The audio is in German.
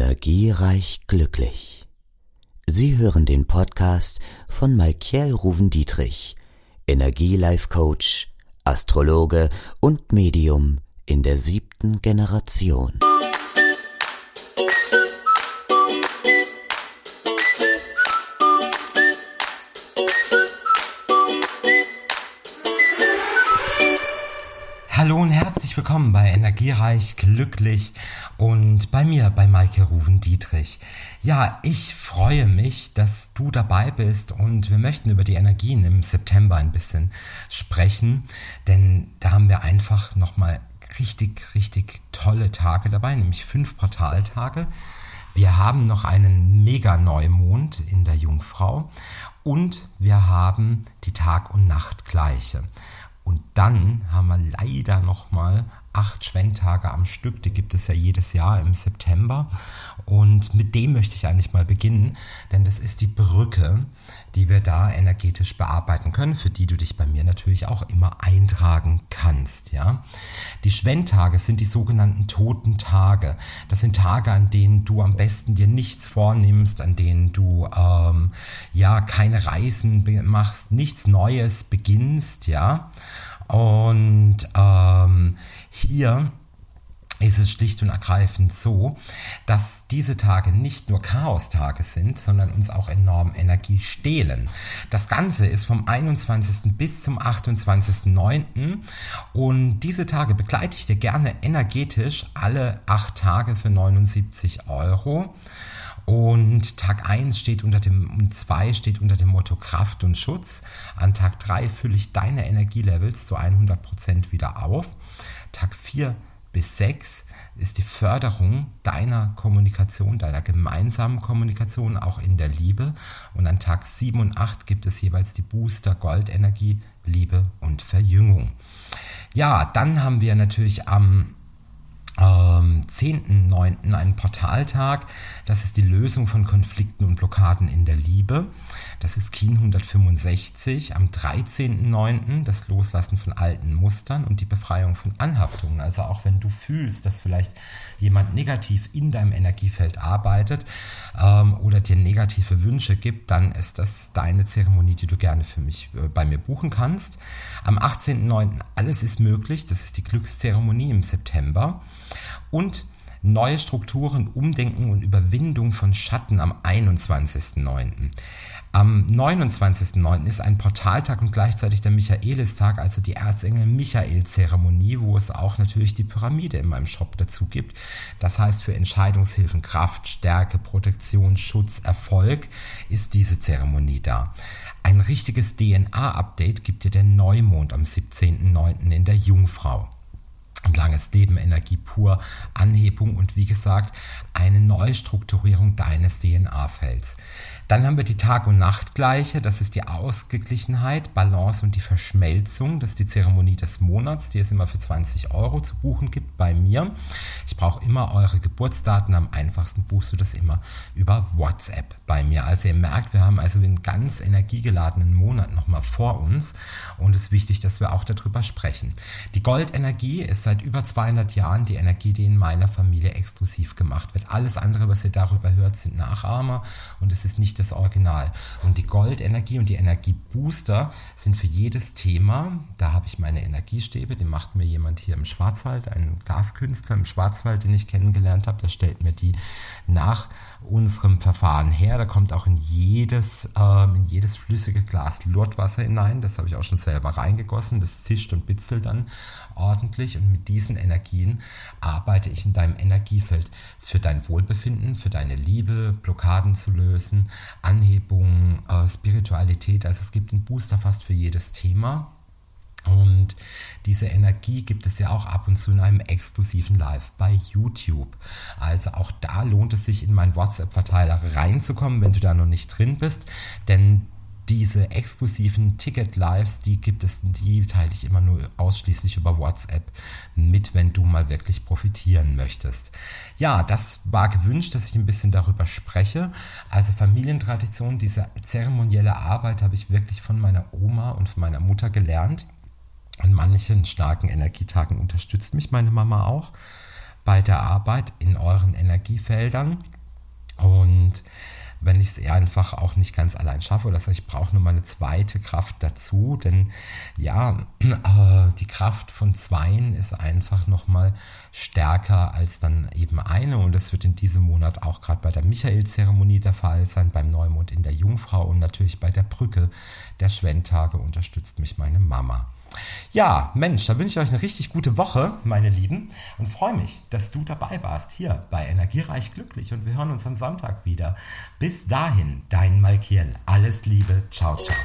Energiereich glücklich. Sie hören den Podcast von Malkiel Ruven-Dietrich, Energielife-Coach, Astrologe und Medium in der siebten Generation. Hallo und herzlich willkommen bei Energiereich Glücklich und bei mir, bei Maike Ruven Dietrich. Ja, ich freue mich, dass du dabei bist und wir möchten über die Energien im September ein bisschen sprechen, denn da haben wir einfach nochmal richtig, richtig tolle Tage dabei, nämlich fünf Portaltage. Wir haben noch einen Mega-Neumond in der Jungfrau und wir haben die Tag- und Nachtgleiche. Und dann haben wir leider noch mal acht Schwenntage am Stück. Die gibt es ja jedes Jahr im September. Und mit dem möchte ich eigentlich mal beginnen, denn das ist die Brücke, die wir da energetisch bearbeiten können, für die du dich bei mir natürlich auch immer eintragen kannst. Ja, die Schwenntage sind die sogenannten toten Tage. Das sind Tage, an denen du am besten dir nichts vornimmst, an denen du ähm, ja keine Reisen machst, nichts Neues beginnst. Ja, und ähm, hier ist es schlicht und ergreifend so, dass diese Tage nicht nur Chaostage sind, sondern uns auch enorm Energie stehlen. Das Ganze ist vom 21. bis zum 28.09. und diese Tage begleite ich dir gerne energetisch alle acht Tage für 79 Euro. Und Tag 1 steht unter dem, und 2 steht unter dem Motto Kraft und Schutz. An Tag 3 fülle ich deine Energielevels zu 100% wieder auf. Tag 4 bis 6 ist die Förderung deiner Kommunikation, deiner gemeinsamen Kommunikation auch in der Liebe. Und an Tag 7 und 8 gibt es jeweils die Booster Goldenergie, Liebe und Verjüngung. Ja, dann haben wir natürlich am ähm, 10.9. einen Portaltag. Das ist die Lösung von Konflikten und Blockaden in der Liebe. Das ist Kien 165. Am 13.9. das Loslassen von alten Mustern und die Befreiung von Anhaftungen. Also auch wenn du fühlst, dass vielleicht jemand negativ in deinem Energiefeld arbeitet ähm, oder dir negative Wünsche gibt, dann ist das deine Zeremonie, die du gerne für mich äh, bei mir buchen kannst. Am 18.9. alles ist möglich. Das ist die Glückszeremonie im September und neue Strukturen, Umdenken und Überwindung von Schatten am 21.09. Am 29.09. ist ein Portaltag und gleichzeitig der Michaelistag, also die Erzengel Michael-Zeremonie, wo es auch natürlich die Pyramide in meinem Shop dazu gibt. Das heißt, für Entscheidungshilfen, Kraft, Stärke, Protektion, Schutz, Erfolg ist diese Zeremonie da. Ein richtiges DNA-Update gibt dir der Neumond am 17.09. in der Jungfrau und langes Leben, Energie pur, Anhebung und wie gesagt eine Neustrukturierung deines DNA-Felds. Dann haben wir die Tag- und Nachtgleiche, das ist die Ausgeglichenheit, Balance und die Verschmelzung. Das ist die Zeremonie des Monats, die es immer für 20 Euro zu buchen gibt bei mir. Ich brauche immer eure Geburtsdaten, am einfachsten buchst du das immer über WhatsApp bei mir. Also ihr merkt, wir haben also einen ganz energiegeladenen Monat nochmal vor uns und es ist wichtig, dass wir auch darüber sprechen. Die Goldenergie ist seit über 200 Jahren die Energie, die in meiner Familie exklusiv gemacht wird. Alles andere, was ihr darüber hört, sind Nachahmer und es ist nicht das Original. Und die Goldenergie und die Energiebooster sind für jedes Thema, da habe ich meine Energiestäbe, die macht mir jemand hier im Schwarzwald, ein Glaskünstler im Schwarzwald, den ich kennengelernt habe, der stellt mir die nach unserem Verfahren her. Da kommt auch in jedes, ähm, in jedes flüssige Glas Lurtwasser hinein. Das habe ich auch schon selber reingegossen. Das zischt und bitzelt dann ordentlich. Und mit diesen Energien arbeite ich in deinem Energiefeld für dein Wohlbefinden, für deine Liebe, Blockaden zu lösen, Anhebung, äh, Spiritualität. Also es gibt einen Booster fast für jedes Thema. Und diese Energie gibt es ja auch ab und zu in einem exklusiven Live bei YouTube. Also auch da lohnt es sich in meinen WhatsApp-Verteiler reinzukommen, wenn du da noch nicht drin bist. Denn diese exklusiven Ticket-Lives, die gibt es, die teile ich immer nur ausschließlich über WhatsApp mit, wenn du mal wirklich profitieren möchtest. Ja, das war gewünscht, dass ich ein bisschen darüber spreche. Also Familientradition, diese zeremonielle Arbeit habe ich wirklich von meiner Oma und von meiner Mutter gelernt. An manchen starken Energietagen unterstützt mich meine Mama auch. bei der Arbeit in euren Energiefeldern. Und wenn ich es einfach auch nicht ganz allein schaffe oder ich brauche nur mal eine zweite Kraft dazu, denn ja, äh, die Kraft von Zweien ist einfach nochmal stärker als dann eben eine und das wird in diesem Monat auch gerade bei der Michael-Zeremonie der Fall sein, beim Neumond in der Jungfrau und natürlich bei der Brücke der Schwendtage unterstützt mich meine Mama. Ja, Mensch, da wünsche ich euch eine richtig gute Woche, meine Lieben, und freue mich, dass du dabei warst hier bei Energiereich Glücklich und wir hören uns am Sonntag wieder. Bis dahin, dein Malkiel. Alles Liebe. Ciao, ciao.